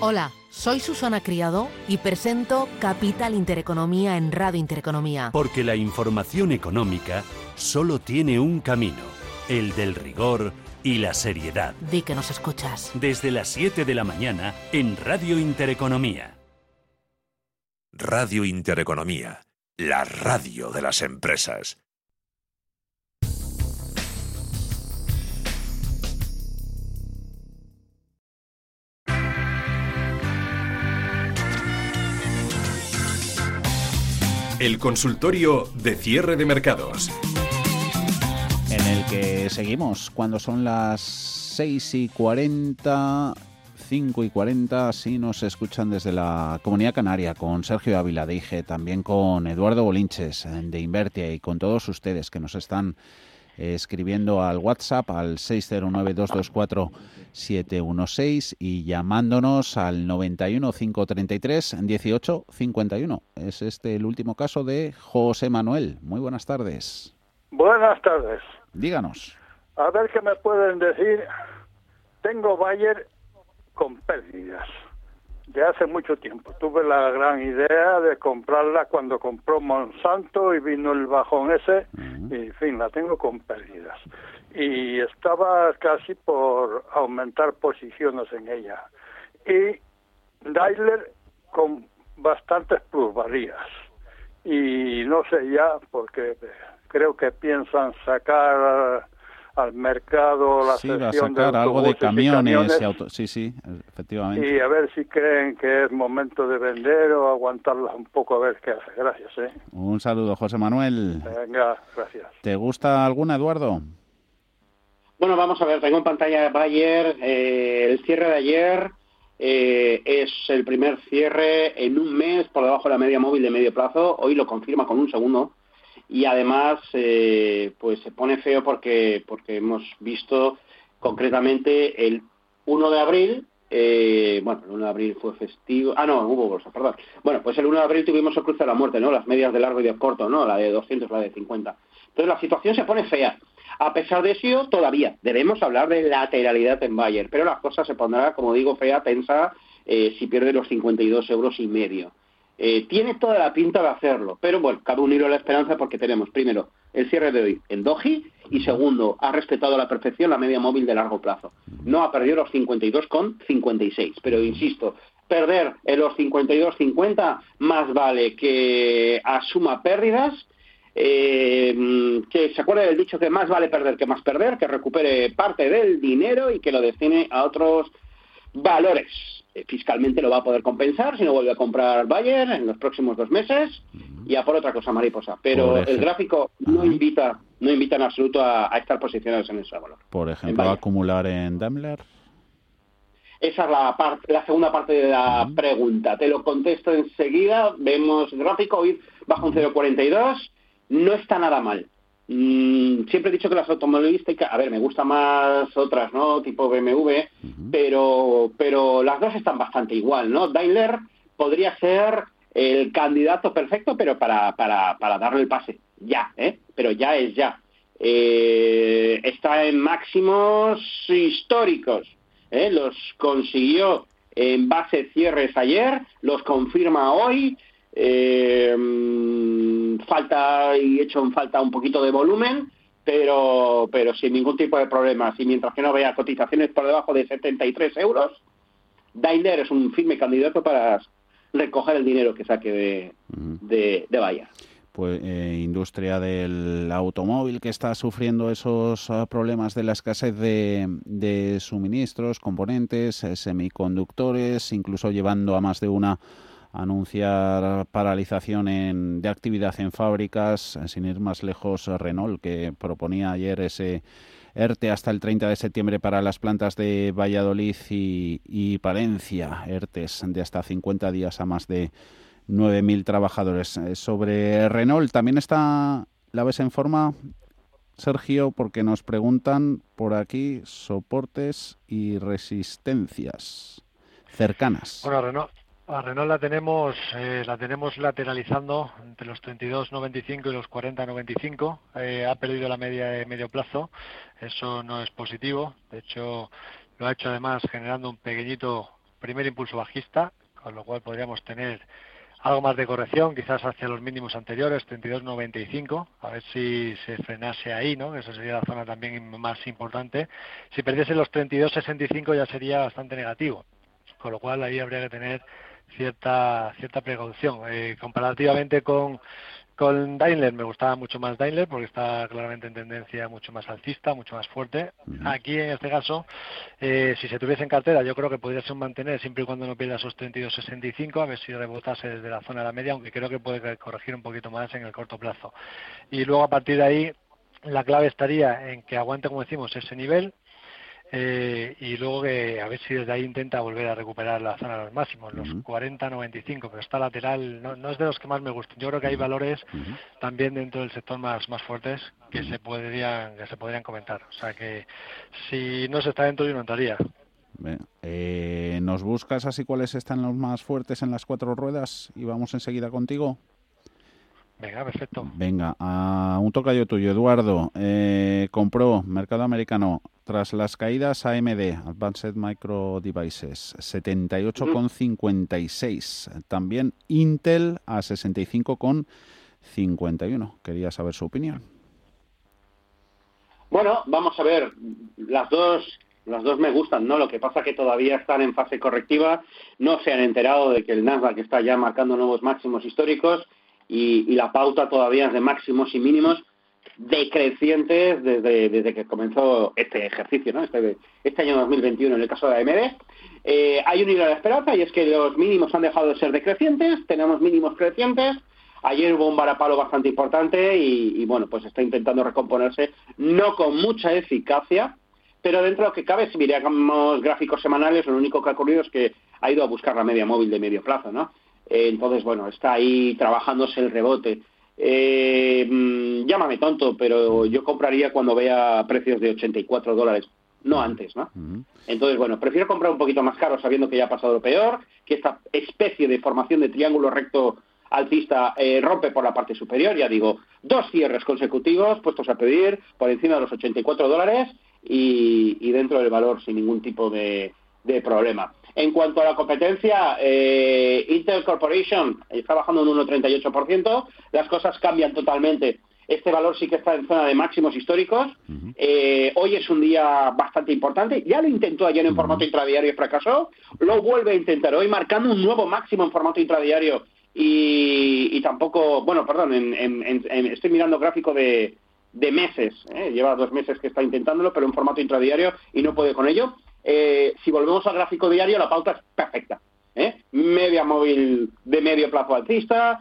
Hola, soy Susana Criado y presento Capital Intereconomía en Radio Intereconomía. Porque la información económica solo tiene un camino, el del rigor y la seriedad. Di que nos escuchas. Desde las 7 de la mañana en Radio Intereconomía. Radio Intereconomía, la radio de las empresas. El consultorio de cierre de mercados. En el que seguimos cuando son las 6 y 40, 5 y 40, si nos escuchan desde la Comunidad Canaria, con Sergio Ávila de también con Eduardo Bolinches de Invertia y con todos ustedes que nos están escribiendo al WhatsApp al 609-224-716 y llamándonos al 91 533 18 51. Es este el último caso de José Manuel. Muy buenas tardes. Buenas tardes. Díganos. A ver qué me pueden decir. Tengo Bayer con pérdidas de hace mucho tiempo. Tuve la gran idea de comprarla cuando compró Monsanto y vino el bajón ese y en fin, la tengo con pérdidas. Y estaba casi por aumentar posiciones en ella. Y Daimler con bastantes plusvalías. Y no sé ya, porque creo que piensan sacar al mercado la sí, va a sacar algo de camiones, y, auto... sí, sí, efectivamente. Y a ver si creen que es momento de vender o aguantarlas un poco a ver qué hace. Gracias, ¿eh? Un saludo, José Manuel. Venga, gracias. ¿Te gusta alguna, Eduardo? Bueno, vamos a ver, tengo en pantalla Bayer, eh, el cierre de ayer eh, es el primer cierre en un mes por debajo de la media móvil de medio plazo, hoy lo confirma con un segundo y además eh, pues se pone feo porque porque hemos visto concretamente el 1 de abril eh, bueno, el 1 de abril fue festivo. Ah, no, hubo bolsa, perdón. Bueno, pues el 1 de abril tuvimos el cruce de la muerte, ¿no? Las medias de largo y de corto, ¿no? La de 200, la de 50. Entonces la situación se pone fea. A pesar de eso, todavía debemos hablar de lateralidad en Bayer, pero las cosas se pondrá, como digo, fea, tensa, eh, si pierde los 52 euros y medio. Eh, tiene toda la pinta de hacerlo, pero bueno, cabe unirlo a la esperanza porque tenemos, primero, el cierre de hoy en Doji y segundo, ha respetado a la perfección la media móvil de largo plazo. No ha perdido los 52,56, pero insisto, perder en los 52.50, más vale que asuma pérdidas, eh, que se acuerde del dicho que más vale perder que más perder, que recupere parte del dinero y que lo destine a otros valores. Eh, fiscalmente lo va a poder compensar si no vuelve a comprar Bayer en los próximos dos meses y a por otra cosa mariposa. Pero el gráfico no invita, no invita en absoluto a, estar posicionados en ese valor. Por ejemplo, acumular en Daimler. Esa es la, parte, la segunda parte de la pregunta. Te lo contesto enseguida. Vemos gráfico, hoy bajo un 0,42. No está nada mal. Mm, siempre he dicho que las automovilísticas, a ver, me gustan más otras, ¿no? Tipo BMW, pero, pero las dos están bastante igual, ¿no? Daimler podría ser el candidato perfecto, pero para, para, para darle el pase, ya, ¿eh? Pero ya es ya. Eh, está en máximos históricos ¿eh? los consiguió en base cierres ayer, los confirma hoy, eh, falta y hecho en falta un poquito de volumen, pero, pero sin ningún tipo de problemas. Y mientras que no vea cotizaciones por debajo de 73 euros, Daimler es un firme candidato para recoger el dinero que saque de, de, de pues, eh, industria del automóvil que está sufriendo esos ah, problemas de la escasez de, suministros, componentes, eh, semiconductores, incluso llevando a más de una anunciar paralización de actividad en fábricas, eh, sin ir más lejos Renault, que proponía ayer ese ERTE hasta el 30 de septiembre para las plantas de Valladolid y, y Palencia, ERTES de hasta 50 días a más de 9.000 trabajadores. Eh, sobre Renault también está la vez en forma, Sergio, porque nos preguntan por aquí soportes y resistencias cercanas. Bueno, Renault, a Renault la tenemos, eh, la tenemos lateralizando entre los 32.95 y los 40.95. Eh, ha perdido la media de medio plazo. Eso no es positivo. De hecho, lo ha hecho además generando un pequeñito primer impulso bajista, con lo cual podríamos tener algo más de corrección, quizás hacia los mínimos anteriores, 32.95, a ver si se frenase ahí, ¿no? Esa sería la zona también más importante. Si perdiese los 32.65 ya sería bastante negativo, con lo cual ahí habría que tener cierta cierta precaución. Eh, comparativamente con con Daimler me gustaba mucho más Daimler porque está claramente en tendencia mucho más alcista, mucho más fuerte. Aquí en este caso, eh, si se tuviese en cartera, yo creo que podría ser un mantener siempre y cuando no pierda esos 32.65, a ver si rebotase desde la zona de la media, aunque creo que puede corregir un poquito más en el corto plazo. Y luego a partir de ahí, la clave estaría en que aguante, como decimos, ese nivel, eh, y luego que a ver si desde ahí intenta volver a recuperar la zona de los máximos, los 40-95, pero está lateral, no, es de los que más me gustan. Yo creo que hay valores también dentro del sector más, más fuertes que se podrían que se podrían comentar. O sea que si no se está dentro yo no entraría. Eh, ¿Nos buscas así cuáles están los más fuertes en las cuatro ruedas y vamos enseguida contigo? Venga, perfecto. Venga, a un tocayo tuyo, Eduardo. Eh, compró mercado americano tras las caídas AMD, Advanced Micro Devices, 78,56. También Intel a 65,51. Quería saber su opinión. Bueno, vamos a ver. Las dos las dos me gustan, ¿no? Lo que pasa que todavía están en fase correctiva, no se han enterado de que el Nasdaq está ya marcando nuevos máximos históricos y, la pauta todavía es de máximos y mínimos decrecientes desde, desde que comenzó este ejercicio, ¿no? este, este año 2021 en el caso de AMD. Eh, hay un hilo de esperanza y es que los mínimos han dejado de ser decrecientes, tenemos mínimos crecientes. Ayer hubo un varapalo bastante importante y, bueno, pues está intentando recomponerse, no con mucha eficacia, pero dentro de lo que cabe, si miramos gráficos semanales, lo único que ha ocurrido es que ha ido a buscar la media móvil de medio plazo, ¿no? Eh, entonces, bueno, está ahí trabajándose el rebote. Eh, mm, llámame tonto, pero yo compraría cuando vea precios de 84 dólares, no antes, ¿no? Entonces, bueno, prefiero comprar un poquito más caro sabiendo que ya ha pasado lo peor, que esta especie de formación de triángulo recto alcista eh, rompe por la parte superior, ya digo, dos cierres consecutivos puestos a pedir por encima de los 84 dólares y dentro del valor sin ningún tipo de, de problema. En cuanto a la competencia, eh, Intel Corporation está bajando un 1,38%, las cosas cambian totalmente Este valor sí que está en zona de máximos históricos. Eh, hoy es un día bastante importante. Ya lo intentó ayer en formato intradiario y fracasó. Lo vuelve a intentar hoy marcando un nuevo máximo en formato intradiario y, tampoco, bueno, perdón, estoy mirando gráfico de, de meses. ¿eh? Lleva dos meses que está intentándolo, pero en formato intradiario y no puede con ello. Eh, si volvemos al gráfico diario, la pauta es perfecta. ¿eh? Media móvil de medio plazo alcista,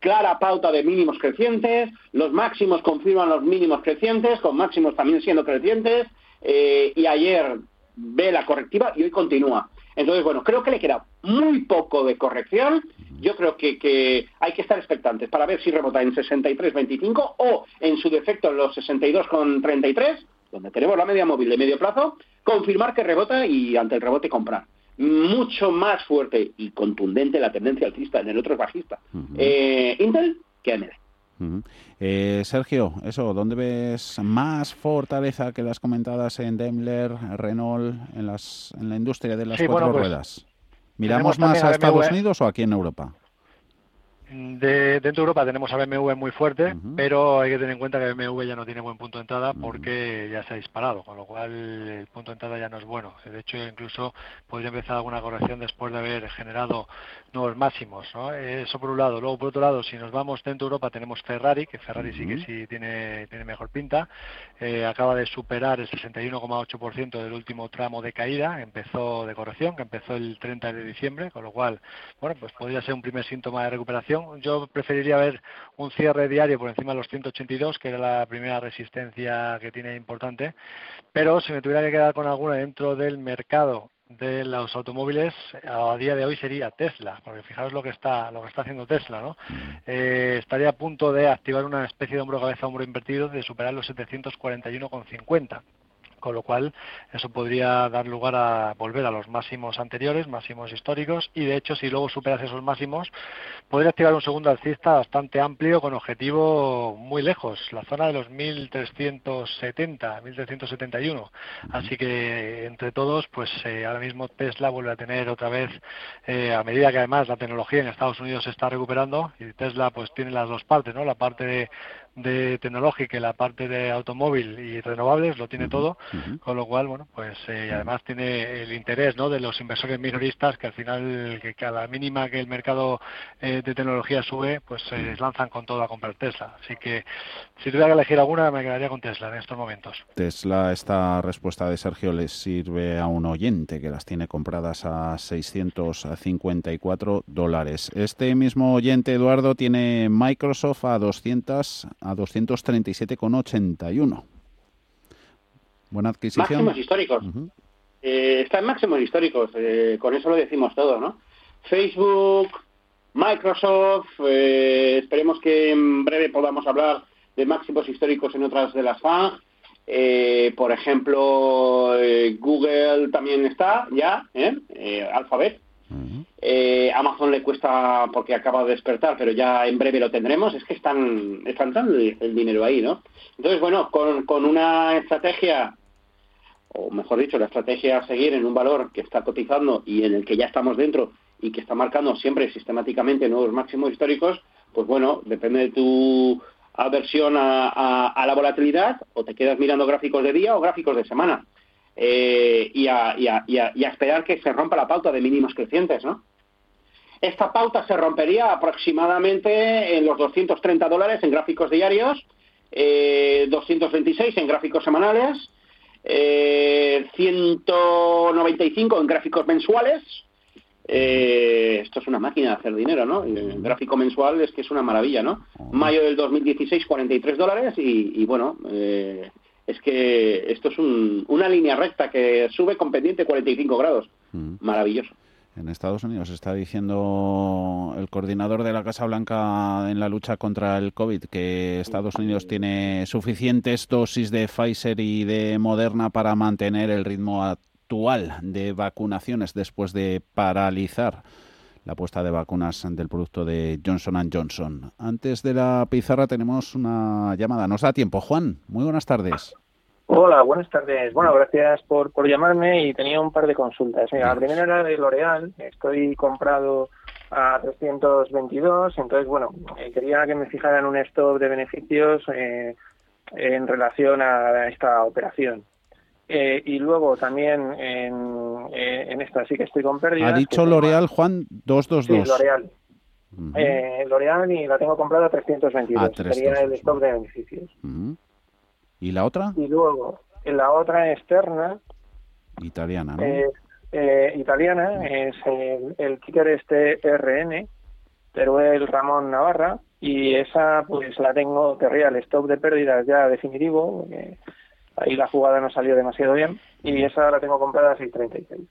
clara pauta de mínimos crecientes, los máximos confirman los mínimos crecientes, con máximos también siendo crecientes, y ayer ve la correctiva y hoy continúa. Entonces, bueno, creo que le queda muy poco de corrección. Yo creo que, hay que estar expectantes para ver si rebota en 63.25 o en su defecto en los 62.33, donde tenemos la media móvil de medio plazo, confirmar que rebota y ante el rebote comprar. Mucho más fuerte y contundente la tendencia alcista, en el otro es bajista. Eh, Intel que AMD. Eh, Sergio, eso, ¿dónde ves más fortaleza que las comentadas en Daimler, Renault, en, las, en la industria de las cuatro pues, ruedas? ¿Miramos más a Estados Unidos o aquí en Europa? De, dentro de Europa tenemos a BMW muy fuerte, pero hay que tener en cuenta que BMW ya no tiene buen punto de entrada porque ya se ha disparado, con lo cual el punto de entrada ya no es bueno. De hecho, incluso podría empezar alguna corrección después de haber generado nuevos máximos. ¿no? Eso por un lado. Luego, por otro lado, si nos vamos dentro de Europa, tenemos Ferrari, que Ferrari sí que sí tiene, tiene mejor pinta. Eh, acaba de superar el 61,8% del último tramo de caída, empezó de corrección, que empezó el 30 de diciembre, con lo cual, bueno, pues podría ser un primer síntoma de recuperación yo preferiría ver un cierre diario por encima de los 182, que era la primera resistencia que tiene importante. Pero si me tuviera que quedar con alguna dentro del mercado de los automóviles a día de hoy sería Tesla, porque fijaros lo que está lo que está haciendo Tesla, ¿no? Eh, estaría a punto de activar una especie de hombro cabeza hombro invertido de superar los 741,50 con lo cual eso podría dar lugar a volver a los máximos anteriores, máximos históricos, y de hecho si luego superas esos máximos, podría activar un segundo alcista bastante amplio con objetivo muy lejos, la zona de los 1370, 1371. Así que entre todos, pues eh, ahora mismo Tesla vuelve a tener otra vez, eh, a medida que además la tecnología en Estados Unidos se está recuperando, y Tesla pues tiene las dos partes, ¿no? La parte de de tecnológica y la parte de automóvil y renovables lo tiene todo, con lo cual, bueno, pues eh, además tiene el interés ¿no? de los inversores minoristas que al final, que cada mínima que el mercado eh, de tecnología sube, pues se lanzan con todo a comprar Tesla. Así que si tuviera que elegir alguna, me quedaría con Tesla en estos momentos. Tesla, esta respuesta de Sergio les sirve a un oyente que las tiene compradas a 654 dólares. Este mismo oyente, Eduardo, tiene Microsoft a 200 a 237,81. Buena adquisición. Máximos históricos. Eh, está en máximos históricos, eh, con eso lo decimos todo, ¿no? Facebook, Microsoft, eh, esperemos que en breve podamos hablar de máximos históricos en otras de las FANG. por ejemplo, Google también está ya, Alphabet, eh, Amazon le cuesta porque acaba de despertar, pero ya en breve lo tendremos. Es que están, están dando el dinero ahí, ¿no? Entonces, bueno, con, con una estrategia, o mejor dicho, la estrategia a seguir en un valor que está cotizando y en el que ya estamos dentro y que está marcando siempre sistemáticamente nuevos máximos históricos, pues bueno, depende de tu aversión a la volatilidad o te quedas mirando gráficos de día o gráficos de semana. Eh, y, a, esperar que se rompa la pauta de mínimos crecientes, ¿no? Esta pauta se rompería aproximadamente en los 230 dólares en gráficos diarios, 226 eh, en gráficos semanales, 195 eh, en gráficos mensuales. esto es una máquina de hacer dinero, ¿no? El gráfico mensual es que es una maravilla, ¿no? Mayo del 2016, 43 dólares y, y bueno, es que esto es una línea recta que sube con pendiente 45 grados. Mm. Maravilloso. En Estados Unidos está diciendo el coordinador de la Casa Blanca en la lucha contra el COVID que Estados Unidos tiene suficientes dosis de Pfizer y de Moderna para mantener el ritmo actual de vacunaciones después de paralizar la puesta de vacunas del producto de Johnson Johnson. Antes de la pizarra tenemos una llamada. Nos da tiempo. Juan, muy buenas tardes. Hola, buenas tardes. Bueno, gracias por, llamarme y tenía un par de consultas. Mira, la primera era de L'Oreal. Estoy comprado a 322. Entonces, bueno, eh, quería que me fijaran un stop de beneficios eh, en relación a esta operación. Eh, y luego también en, eh, en esta sí que estoy con pérdidas. Ha dicho que L'Oreal, Juan, 222. Sí, L'Oreal. Eh, L'Oreal y la tengo comprada a 322. A Sería el stop de beneficios. ¿Y la otra? Y luego, en la otra externa, Italiana, ¿no? eh, italiana, es el, el ticker este RN, Teruel Ramón Navarra, y esa pues la tengo, querría el stop de pérdidas ya definitivo, porque ahí la jugada no salió demasiado bien, y esa la tengo comprada a 6.36.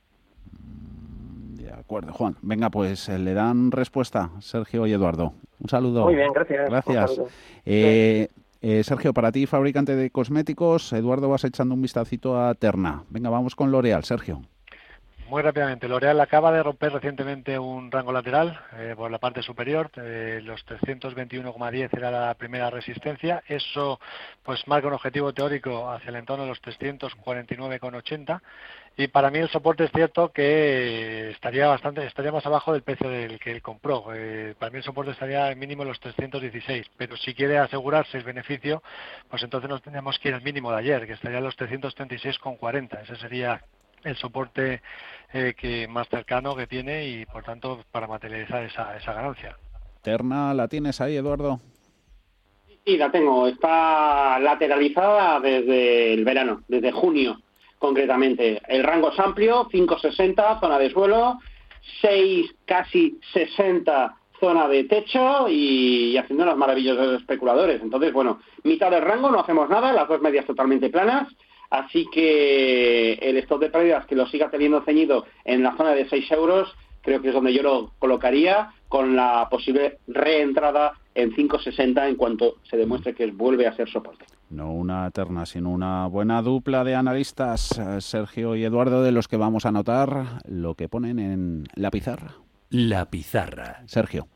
De acuerdo, Juan. Venga, pues eh, le dan respuesta Sergio y Eduardo. Un saludo. Muy bien, gracias. Gracias. Eh, eh, Sergio, para ti, fabricante de cosméticos, Eduardo, vas echando un vistacito a Terna. Venga, vamos con L'Oreal, Sergio. Muy rápidamente, L'Oreal acaba de romper recientemente un rango lateral eh, por la parte superior, eh, los 321,10 era la primera resistencia, eso pues marca un objetivo teórico hacia el entorno de los 349,80 y para mí el soporte es cierto que estaría bastante, estaría más abajo del precio del que él compró, Eh, para mí el soporte estaría mínimo en los 316, pero si quiere asegurarse el beneficio, pues entonces nos tendríamos que ir al mínimo de ayer, que estaría en los 336,40, ese sería el soporte eh, que más cercano que tiene y por tanto para materializar esa, esa ganancia. Terna, ¿la tienes ahí, Eduardo? Sí, la tengo. Está lateralizada desde el verano, desde junio concretamente. El rango es amplio, 5,60, zona de suelo, 6, casi 60, zona de techo y, y haciendo las maravillas de los especuladores. Entonces, bueno, mitad del rango, no hacemos nada, las dos medias totalmente planas. Así que el stop de pérdidas que lo siga teniendo ceñido en la zona de 6 euros, creo que es donde yo lo colocaría con la posible reentrada en 5,60 en cuanto se demuestre que vuelve a ser soporte. No una terna, sino una buena dupla de analistas, Sergio y Eduardo, de los que vamos a anotar lo que ponen en la pizarra. La pizarra. Sergio.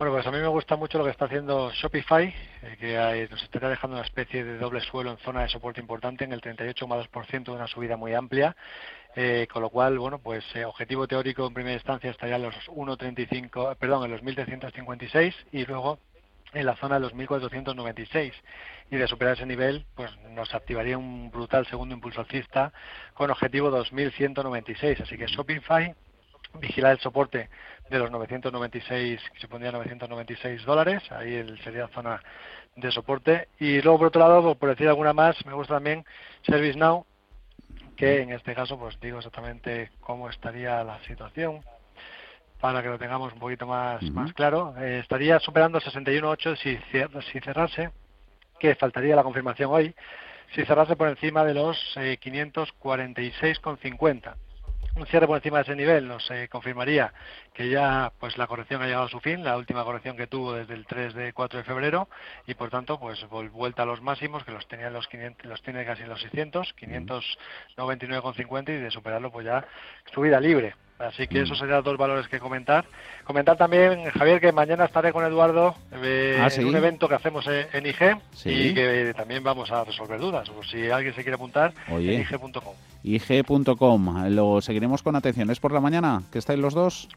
Bueno, pues a mí me gusta mucho lo que está haciendo Shopify, eh, que eh, nos estaría dejando una especie de doble suelo en zona de soporte importante en el 38,2% de una subida muy amplia. Eh, con lo cual, bueno, pues eh, objetivo teórico en primera instancia estaría en los 1.35, perdón, en los 1.356 y luego en la zona de los 1.496 y de superar ese nivel pues nos activaría un brutal segundo impulso alcista con objetivo 2.196 así que Shopify vigilar el soporte de los 996 que se pondría 996 dólares ahí el, sería zona de soporte y luego por otro lado por decir alguna más me gusta también ServiceNow que en este caso pues digo exactamente cómo estaría la situación para que lo tengamos un poquito más, más claro. Eh, estaría superando 61.8 si, si cerrase, que faltaría la confirmación hoy, si cerrase por encima de los eh, 546,50. Un cierre por encima de ese nivel nos eh, confirmaría que ya pues la corrección ha llegado a su fin, la última corrección que tuvo desde el 3 de 4 de febrero y por tanto pues vuelta a los máximos que los tenía en los 500, los tiene casi en los 600, 599,50 y de superarlo pues ya subida libre. Así que esos serían los dos valores que comentar. Comentar también, Javier, que mañana estaré con Eduardo eh, Ah, en un evento que hacemos eh, en IG Sí. y que también vamos a resolver dudas. Por si alguien se quiere apuntar, IG.com. IG.com. Lo seguiremos con atención. ¿Es por la mañana que estáis los dos?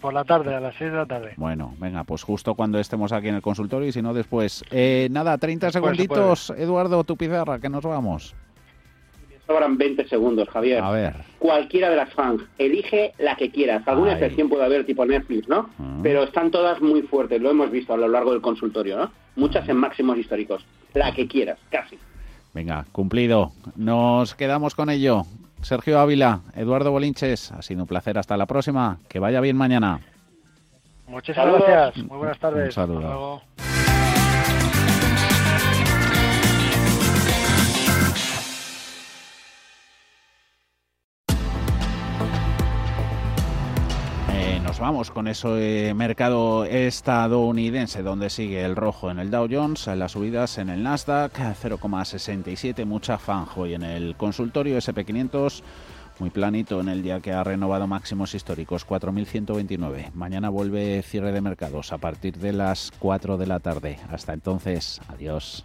Por la tarde, a las 6 de la tarde. Bueno, venga, pues justo cuando estemos aquí en el consultorio y si no después. Eh, nada, 30 Después se segunditos, Eduardo, tu pizarra, que nos vamos. Sobran 20 segundos, Javier. A ver. Cualquiera de las fans, elige la que quieras. Alguna Ay. excepción puede haber, tipo Netflix, ¿no? Pero están todas muy fuertes, lo hemos visto a lo largo del consultorio, ¿no? Muchas en máximos históricos. La que quieras, casi. Venga, cumplido. Nos quedamos con ello. Sergio Ávila, Eduardo Bolinches, ha sido un placer. Hasta la próxima. Que vaya bien mañana. Saludos. gracias. Muy buenas tardes. Un saludo. Hasta luego. Vamos con ese mercado estadounidense donde sigue el rojo en el Dow Jones, las subidas en el Nasdaq 0,67, mucha fanjo y en el consultorio SP500 muy planito en el día que ha renovado máximos históricos 4.129. Mañana vuelve cierre de mercados a partir de las 4 de la tarde. Hasta entonces, adiós.